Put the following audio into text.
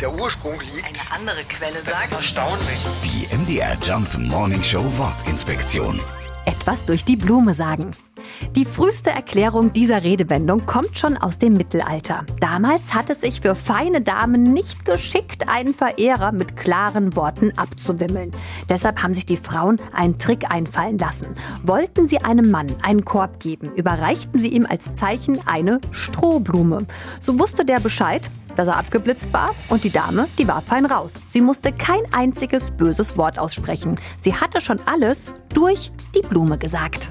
der Ursprung liegt. Eine andere Quelle Das ist sagt. erstaunlich. Die MDR Jump Morning Show Wortinspektion. etwas durch die Blume sagen. Die früheste Erklärung dieser Redewendung kommt schon aus dem Mittelalter. Damals hat es sich für feine Damen nicht geschickt, einen Verehrer mit klaren Worten abzuwimmeln. Deshalb haben sich die Frauen einen Trick einfallen lassen. Wollten sie einem Mann einen Korb geben, überreichten sie ihm als Zeichen eine Strohblume. So wusste der Bescheid, dass er abgeblitzt war und die Dame, die war fein raus. Sie musste kein einziges böses Wort aussprechen. Sie hatte schon alles durch die Blume gesagt.